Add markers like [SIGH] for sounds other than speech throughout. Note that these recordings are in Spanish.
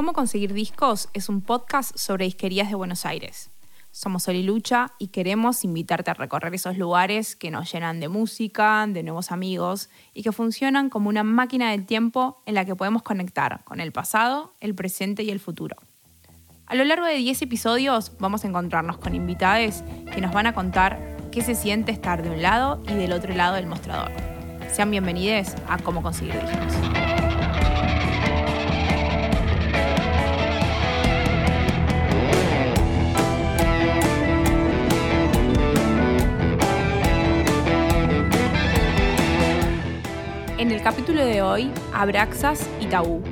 Cómo conseguir discos es un podcast sobre disquerías de Buenos Aires. Somos Sol y queremos invitarte a recorrer esos lugares que nos llenan de música, de nuevos amigos y que funcionan como una máquina del tiempo en la que podemos conectar con el pasado, el presente y el futuro. A lo largo de 10 episodios vamos a encontrarnos con invitades que nos van a contar qué se siente estar de un lado y del otro lado del mostrador. Sean bienvenidos a Cómo conseguir discos. En el capítulo de hoy, Abraxas y Tabú.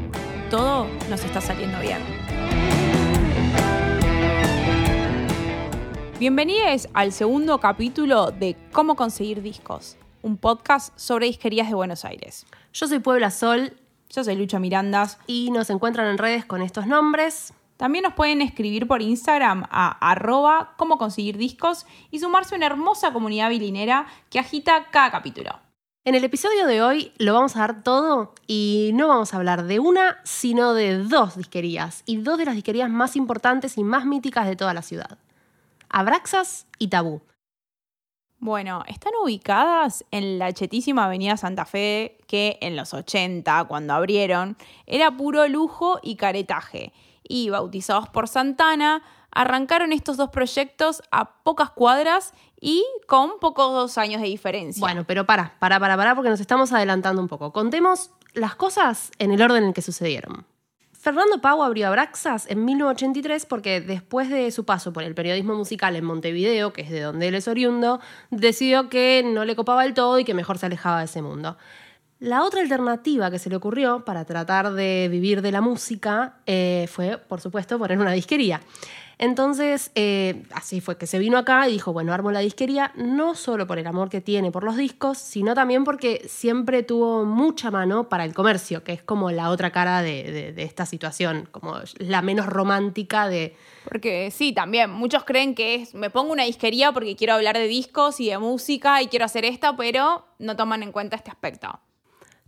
Todo nos está saliendo bien. Bienvenidos al segundo capítulo de Cómo conseguir discos, un podcast sobre disquerías de Buenos Aires. Yo soy Puebla Sol. Yo soy Lucha Mirandas. Y nos encuentran en redes con estos nombres. También nos pueden escribir por Instagram a arroba cómo conseguir discos y sumarse a una hermosa comunidad bilinera que agita cada capítulo. En el episodio de hoy lo vamos a dar todo y no vamos a hablar de una, sino de dos disquerías y dos de las disquerías más importantes y más míticas de toda la ciudad. Abraxas y Tabú. Bueno, están ubicadas en la chetísima Avenida Santa Fe, que en los 80, cuando abrieron, era puro lujo y caretaje. Y bautizados por Santana, arrancaron estos dos proyectos a pocas cuadras y con pocos años de diferencia. Bueno, pero para, para, para, para, porque nos estamos adelantando un poco. Contemos las cosas en el orden en que sucedieron. Fernando Pau abrió Abraxas en 1983 porque después de su paso por el periodismo musical en Montevideo, que es de donde él es oriundo, decidió que no le copaba el todo y que mejor se alejaba de ese mundo. La otra alternativa que se le ocurrió para tratar de vivir de la música eh, fue, por supuesto, poner una disquería. Entonces, eh, así fue que se vino acá y dijo, bueno, armo la disquería, no solo por el amor que tiene por los discos, sino también porque siempre tuvo mucha mano para el comercio, que es como la otra cara de, esta situación, como la menos romántica de... Porque sí, también, muchos creen que es, me pongo una disquería porque quiero hablar de discos y de música y quiero hacer esto, pero no toman en cuenta este aspecto.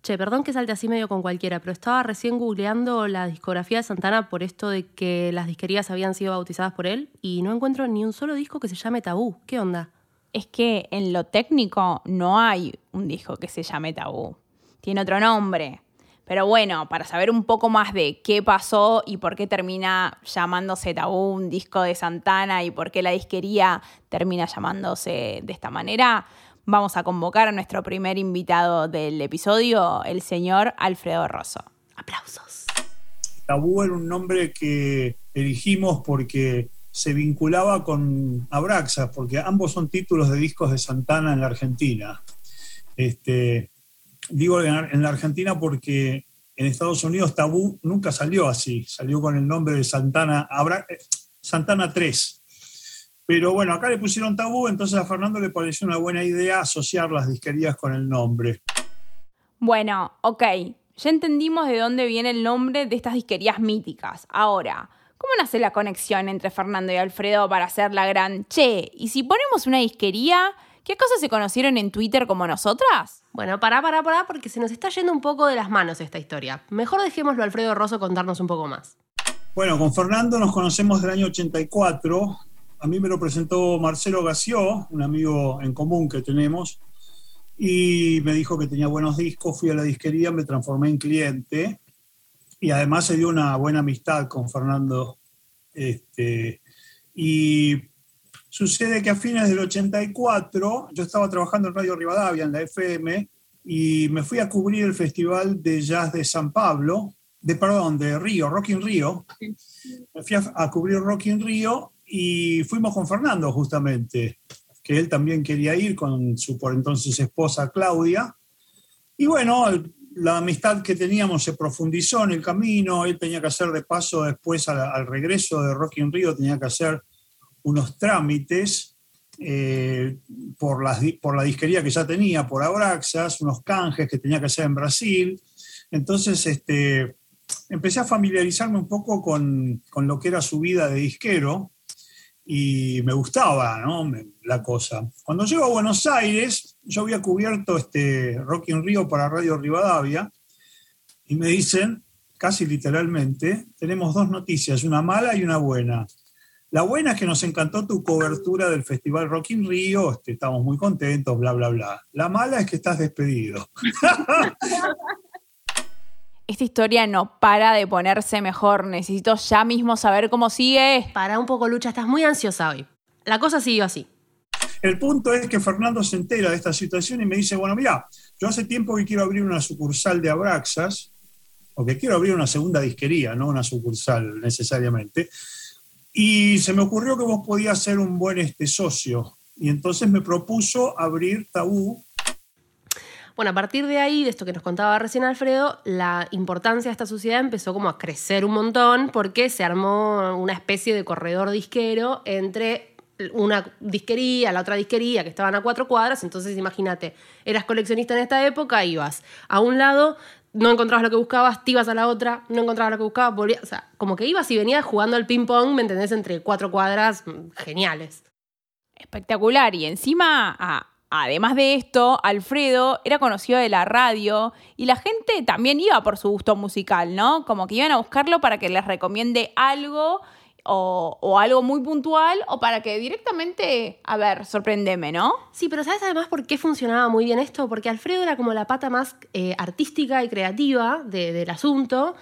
Che, perdón que salte así medio con cualquiera, pero estaba recién googleando la discografía de Santana por esto de que las disquerías habían sido bautizadas por él y no encuentro ni un solo disco que se llame Tabú. ¿Qué onda? Es que en lo técnico no hay un disco que se llame Tabú. Tiene otro nombre. Pero bueno, para saber un poco más de qué pasó y por qué termina llamándose Tabú un disco de Santana y por qué la disquería termina llamándose de esta manera, vamos a convocar a nuestro primer invitado del episodio, el señor Alfredo Rosso. Aplausos. Tabú era un nombre que elegimos porque se vinculaba con Abraxas, porque ambos son títulos de discos de Santana en la Argentina. Este, digo en la Argentina porque en Estados Unidos Tabú nunca salió así, salió con el nombre de Santana, eh, Santana 3 pero bueno, acá le pusieron tabú, entonces a Fernando le pareció una buena idea asociar las disquerías con el nombre. Bueno, ok, ya entendimos de dónde viene el nombre de estas disquerías míticas. Ahora, ¿cómo nace la conexión entre Fernando y Alfredo para hacer la gran Che? Y si ponemos una disquería, ¿qué cosas se conocieron en Twitter como nosotras? Bueno, pará, pará, pará, porque se nos está yendo un poco de las manos esta historia. Mejor dejémoslo a Alfredo Rosso contarnos un poco más. Bueno, con Fernando nos conocemos del año 84 a mí me lo presentó Marcelo Gació, un amigo en común que tenemos, y me dijo que tenía buenos discos, fui a la disquería, me transformé en cliente y además se dio una buena amistad con Fernando. Este, y sucede que a fines del 84 yo estaba trabajando en Radio Rivadavia, en la FM, y me fui a cubrir el Festival de Jazz de San Pablo, de perdón, de Río, Rock in Río. Me fui a, a cubrir Rock in Río y fuimos con Fernando justamente, que él también quería ir con su por entonces esposa Claudia. Y bueno, la amistad que teníamos se profundizó en el camino, él tenía que hacer de paso después al, regreso de Rocky in Rio, tenía que hacer unos trámites eh, por, la, por la disquería que ya tenía, por Abraxas, unos canjes que tenía que hacer en Brasil. Entonces, este, empecé a familiarizarme un poco con, con lo que era su vida de disquero y me gustaba ¿no? la cosa. Cuando llego a Buenos Aires, yo había cubierto este Rock in Rio para Radio Rivadavia y me dicen casi literalmente, tenemos dos noticias, una mala y una buena. La buena es que nos encantó tu cobertura del Festival Rock in Rio, este, estamos muy contentos, bla, bla, bla. La mala es que estás despedido. [LAUGHS] Esta historia no para de ponerse mejor. Necesito ya mismo saber cómo sigue. Para un poco, Lucha, estás muy ansiosa hoy. La cosa siguió así. El punto es que Fernando se entera de esta situación y me dice, bueno, mira, yo hace tiempo que quiero abrir una sucursal de Abraxas, o que quiero abrir una segunda disquería, no una sucursal necesariamente, y se me ocurrió que vos podías ser un buen este, socio. Y entonces me propuso abrir Tabú. Bueno, a partir de ahí, de esto que nos contaba recién Alfredo, la importancia de esta sociedad empezó como a crecer un montón porque se armó una especie de corredor disquero entre una disquería, la otra disquería, que estaban a cuatro cuadras, entonces imagínate, eras coleccionista en esta época, ibas a un lado, no encontrabas lo que buscabas, te ibas a la otra, no encontrabas lo que buscabas, volvías, como que ibas y venías jugando al ping pong, ¿me entendés? Entre cuatro cuadras mm, geniales. Espectacular, y encima, además de esto, Alfredo era conocido de la radio y la gente también iba por su gusto musical, ¿no? Como que iban a buscarlo para que les recomiende algo o, algo muy puntual o para que directamente, a ver, sorprendeme, ¿no? Sí, pero ¿sabes además por qué funcionaba muy bien esto? Porque Alfredo era como la pata más eh, artística y creativa del asunto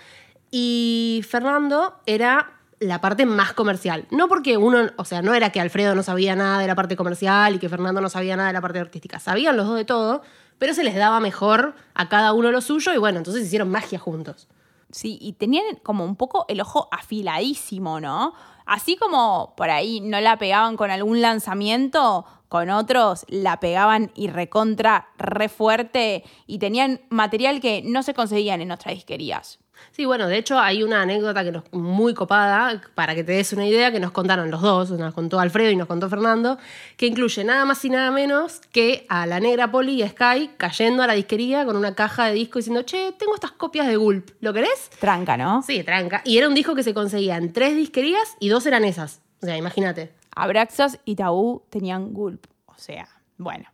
y Fernando era la parte más comercial. No porque uno, o sea, no era que Alfredo no sabía nada de la parte comercial y que Fernando no sabía nada de la parte artística. Sabían los dos de todo, pero se les daba mejor a cada uno lo suyo y bueno, entonces hicieron magia juntos. Sí, y tenían como un poco el ojo afiladísimo, ¿no? Así como por ahí no la pegaban con algún lanzamiento, con otros la pegaban y recontra, re fuerte y tenían material que no se conseguían en otras disquerías. Sí, bueno, de hecho hay una anécdota que nos, muy copada, para que te des una idea, que nos contaron los dos, nos contó Alfredo y nos contó Fernando, que incluye nada más y nada menos que a la negra Poli y a Sky cayendo a la disquería con una caja de disco diciendo, che, tengo estas copias de Gulp, ¿lo querés? Tranca, ¿no? Sí, tranca. Y era un disco que se conseguía en tres disquerías y dos eran esas. O sea, imagínate. Abraxas y Tabú tenían Gulp. O sea, bueno.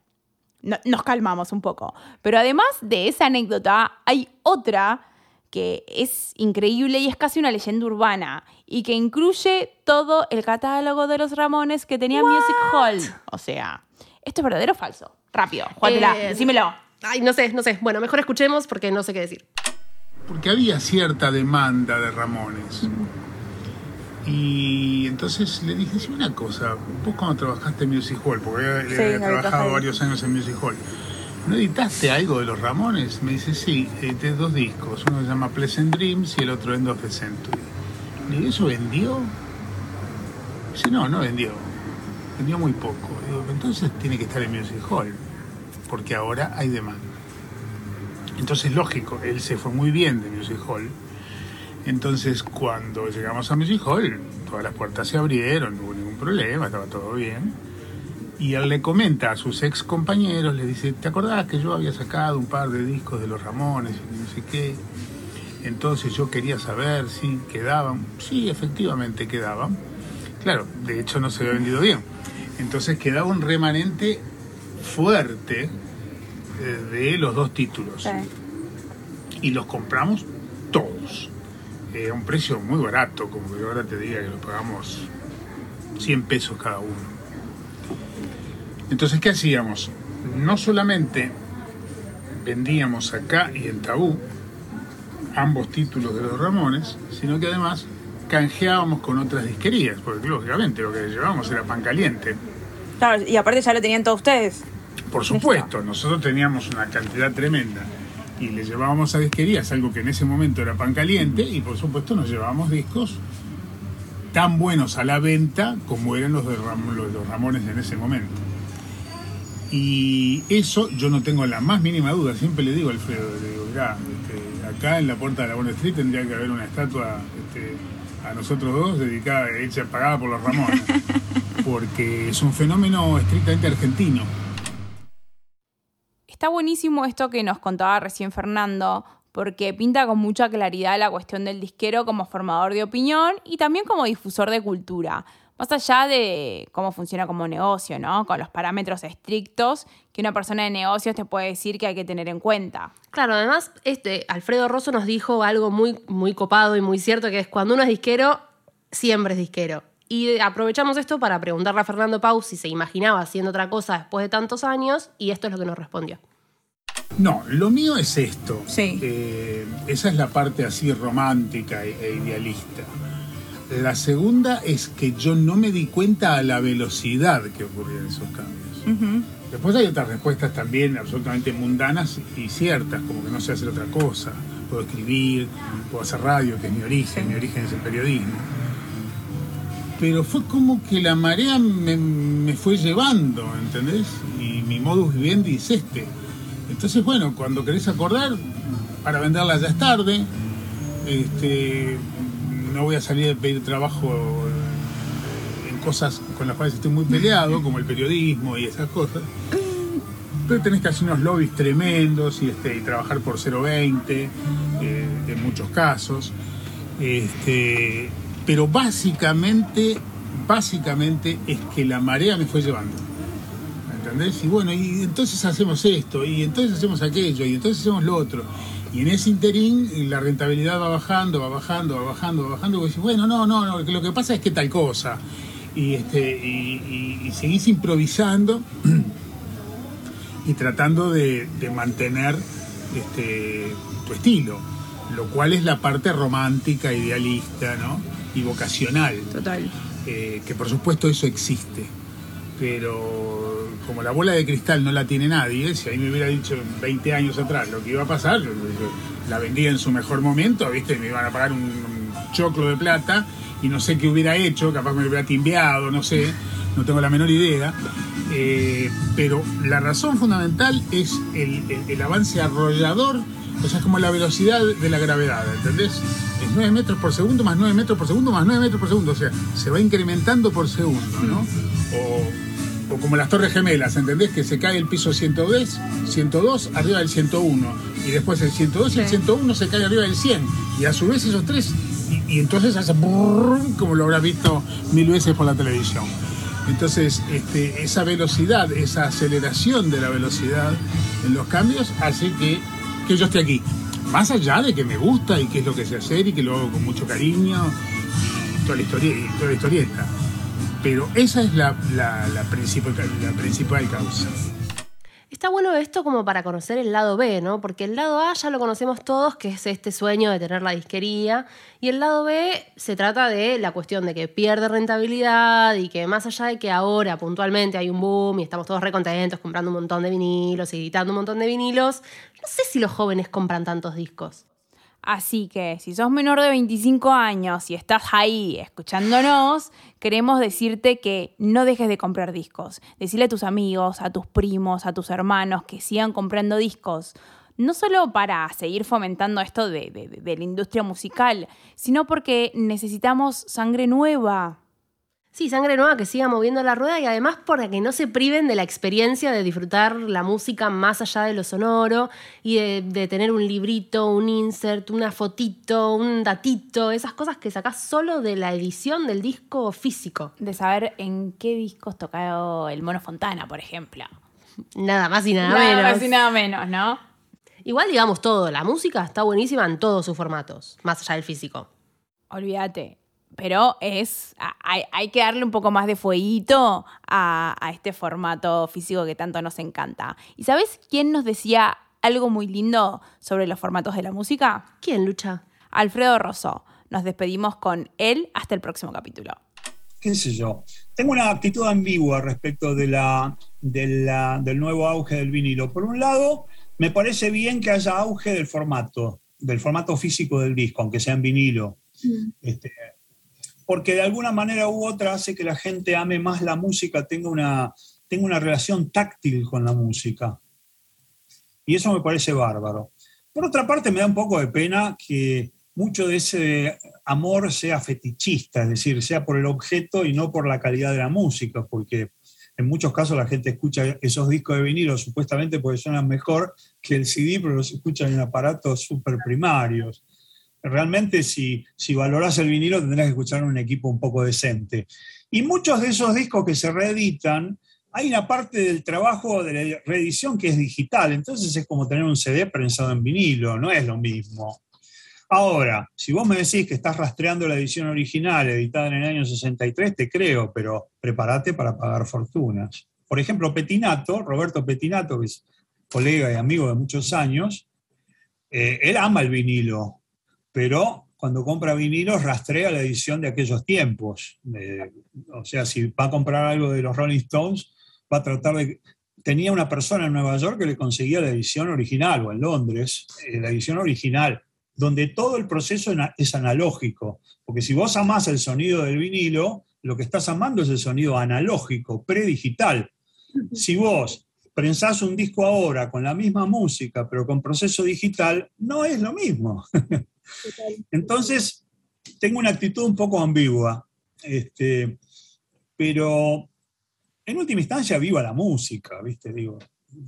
nos calmamos un poco. Pero además de esa anécdota, hay otra que es increíble y es casi una leyenda urbana y que incluye todo el catálogo de los Ramones que tenía Music Hall. O sea, ¿esto es verdadero o falso? Rápido, Juanela, eh, decímelo. Ay, no sé, no sé. Bueno, mejor escuchemos porque no sé qué decir. Porque había cierta demanda de Ramones. Y entonces le dije, sí, una cosa, vos cuando trabajaste en Music Hall, porque había, trabajado varios años en Music Hall, ¿No editaste algo de los Ramones? Me dice, sí, edité dos discos. Uno se llama Pleasant Dreams y el otro End of the Century. ¿Y eso vendió? Dice, no, no vendió. Vendió muy poco. Entonces tiene que estar en Music Hall, porque ahora hay demanda. Entonces, lógico, él se fue muy bien de Music Hall. Entonces, cuando llegamos a Music Hall, todas las puertas se abrieron, no hubo ningún problema, estaba todo bien y él le comenta a sus ex compañeros, le dice, ¿te acordás que yo había sacado un par de discos de los Ramones y no sé qué? Entonces yo quería saber si quedaban. Sí, efectivamente quedaban. Claro, de hecho no se había vendido bien. Entonces quedaba un remanente fuerte eh, de los dos títulos. Y los compramos todos. a un precio muy barato, como que ahora te diga que lo pagamos 100 pesos cada uno. Entonces, ¿qué hacíamos? No solamente vendíamos acá y en Tabú ambos títulos de los Ramones, sino que además canjeábamos con otras disquerías, porque lógicamente lo que llevábamos era pan caliente. Claro, y aparte ya lo tenían todos ustedes. Por supuesto, nosotros teníamos una cantidad tremenda y le llevábamos a disquerías algo que en ese momento era pan caliente y por supuesto nos llevábamos discos tan buenos a la venta como eran los de los Ramones en ese momento. Y eso yo no tengo la más mínima duda, siempre le digo a Alfredo, le digo, este, acá en la puerta de la Bond Street tendría que haber una estatua este, a nosotros dos dedicada, hecha, pagada por los Ramones, [LAUGHS] porque es un fenómeno estrictamente argentino. Está buenísimo esto que nos contaba recién Fernando, porque pinta con mucha claridad la cuestión del disquero como formador de opinión y también como difusor de cultura Más allá de cómo funciona como negocio, ¿no? Con los parámetros estrictos que una persona de negocios te puede decir que hay que tener en cuenta. Claro, además, este, Alfredo Rosso nos dijo algo muy, muy copado y muy cierto, que es cuando uno es disquero, siempre es disquero. Y aprovechamos esto para preguntarle a Fernando Pau si se imaginaba haciendo otra cosa después de tantos años, y esto es lo que nos respondió. No, lo mío es esto. Sí. Eh, esa es la parte así romántica e, e idealista. La segunda es que yo no me di cuenta a la velocidad que ocurrían esos cambios. Después hay otras respuestas también absolutamente mundanas y ciertas, como que no sé hacer otra cosa. Puedo escribir, puedo hacer radio, que es mi origen, mi origen es el periodismo. Pero fue como que la marea me, me fue llevando, ¿entendés? Y mi modus vivendi es este. Entonces, bueno, cuando querés acordar, para venderla ya es tarde. Este, no voy a salir a pedir trabajo en cosas con las cuales estoy muy peleado, como el periodismo y esas cosas. Pero tenés que hacer unos lobbies tremendos y, este, y trabajar por 0,20 eh, en muchos casos. Este, pero básicamente, básicamente es que la marea me fue llevando. ¿Entendés? Y bueno, y entonces hacemos esto, y entonces hacemos aquello, y entonces hacemos lo otro. Y en ese interín la rentabilidad va bajando, va bajando, va bajando, va bajando. Y decís, bueno, no, no, no, lo que pasa es que tal cosa. Y, este, y, seguís improvisando [CLEARS THROAT] y tratando de, mantener este, tu estilo, lo cual es la parte romántica, idealista, ¿no? Y vocacional. Total. Eh, que por supuesto eso existe. Pero como la bola de cristal no la tiene nadie, si ahí me hubiera dicho 20 años atrás lo que iba a pasar, la vendía en su mejor momento, ¿viste? Me iban a pagar un, choclo de plata y no sé qué hubiera hecho, capaz me hubiera timbeado, no sé, no tengo la menor idea. Eh, pero la razón fundamental es el, el, avance arrollador, o sea, es como la velocidad de la gravedad, ¿entendés? Es 9 metros por segundo más 9 metros por segundo más 9 metros por segundo, o sea, se va incrementando por segundo, ¿no? O o como las Torres Gemelas, ¿entendés? Que se cae el piso 102, 102 arriba del 101, y después el 102 y el 101 se cae arriba del 100, y a su vez esos tres, y, entonces hace como lo habrás visto mil veces por la televisión. Entonces, este, esa velocidad, esa aceleración de la velocidad en los cambios hace que, que yo esté aquí. Más allá de que me gusta y que es lo que sé hacer y que lo hago con mucho cariño toda la, historia, toda la historieta. Pero esa es la, principal, la principal causa. Está bueno esto como para conocer el lado B, ¿no? Porque el lado A ya lo conocemos todos, que es este sueño de tener la disquería, y el lado B se trata de la cuestión de que pierde rentabilidad y que más allá de que ahora puntualmente hay un boom y estamos todos recontentos comprando un montón de vinilos y editando un montón de vinilos, no sé si los jóvenes compran tantos discos. Así que si sos menor de 25 años y estás ahí escuchándonos, queremos decirte que no dejes de comprar discos. Decirle a tus amigos, a tus primos, a tus hermanos que sigan comprando discos. No solo para seguir fomentando esto de, de la industria musical, sino porque necesitamos sangre nueva, Sí, sangre nueva que siga moviendo la rueda y además para que no se priven de la experiencia de disfrutar la música más allá de lo sonoro y de, tener un librito, un insert, una fotito, un datito, esas cosas que sacás solo de la edición del disco físico. De saber en qué discos tocado el Mono Fontana, por ejemplo. Nada más y nada, menos. Nada más y nada menos, ¿no? Igual digamos todo, la música está buenísima en todos sus formatos, más allá del físico. Olvídate, pero es hay, que darle un poco más de fueguito a, este formato físico que tanto nos encanta. ¿Y sabes quién nos decía algo muy lindo sobre los formatos de la música? ¿Quién, Lucha? Alfredo Rosso. Nos despedimos con él hasta el próximo capítulo. ¿Qué sé yo? Tengo una actitud ambigua respecto de la, del nuevo auge del vinilo. Por un lado, me parece bien que haya auge del formato, del formato físico del disco, aunque sea en vinilo. Mm. Este, porque de alguna manera u otra hace que la gente ame más la música, tenga una, tenga una relación táctil con la música. Y eso me parece bárbaro. Por otra parte, me da un poco de pena que mucho de ese amor sea fetichista, es decir, sea por el objeto y no por la calidad de la música, porque en muchos casos la gente escucha esos discos de vinilo supuestamente porque suenan mejor que el CD, pero los escuchan en aparatos super primarios. Realmente si, si valorás el vinilo tendrás que escuchar un equipo un poco decente. Y muchos de esos discos que se reeditan, hay una parte del trabajo de la reedición que es digital, entonces es como tener un CD prensado en vinilo, no es lo mismo. Ahora, si vos me decís que estás rastreando la edición original editada en el año 63, te creo, pero prepárate para pagar fortunas. Por ejemplo, Petinato, Roberto Petinato, que es colega y amigo de muchos años, eh, él ama el vinilo, pero cuando compra vinilos rastrea la edición de aquellos tiempos. o sea, si va a comprar algo de los Rolling Stones, va a tratar de... Tenía una persona en Nueva York que le conseguía la edición original, o en Londres, eh, la edición original, donde todo el proceso es analógico. Porque si vos amás el sonido del vinilo, lo que estás amando es el sonido analógico, predigital. Si vos prensás un disco ahora con la misma música, pero con proceso digital, no es lo mismo. [LAUGHS] Entonces, tengo una actitud un poco ambigua, este, pero en última instancia viva la música, ¿viste? Digo,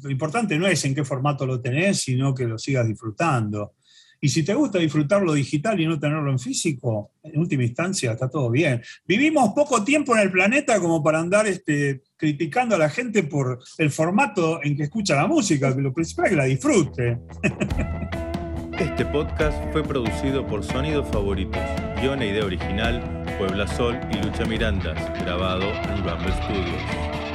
lo importante no es en qué formato lo tenés, sino que lo sigas disfrutando. Y si te gusta disfrutarlo digital y no tenerlo en físico, en última instancia está todo bien. Vivimos poco tiempo en el planeta como para andar este, criticando a la gente por el formato en que escucha la música, que lo principal es que la disfrute. [LAUGHS] Este podcast fue producido por Sonidos Favoritos, guion e idea original, Puebla Sol y Lucha Mirandas, grabado en Rumble Studios.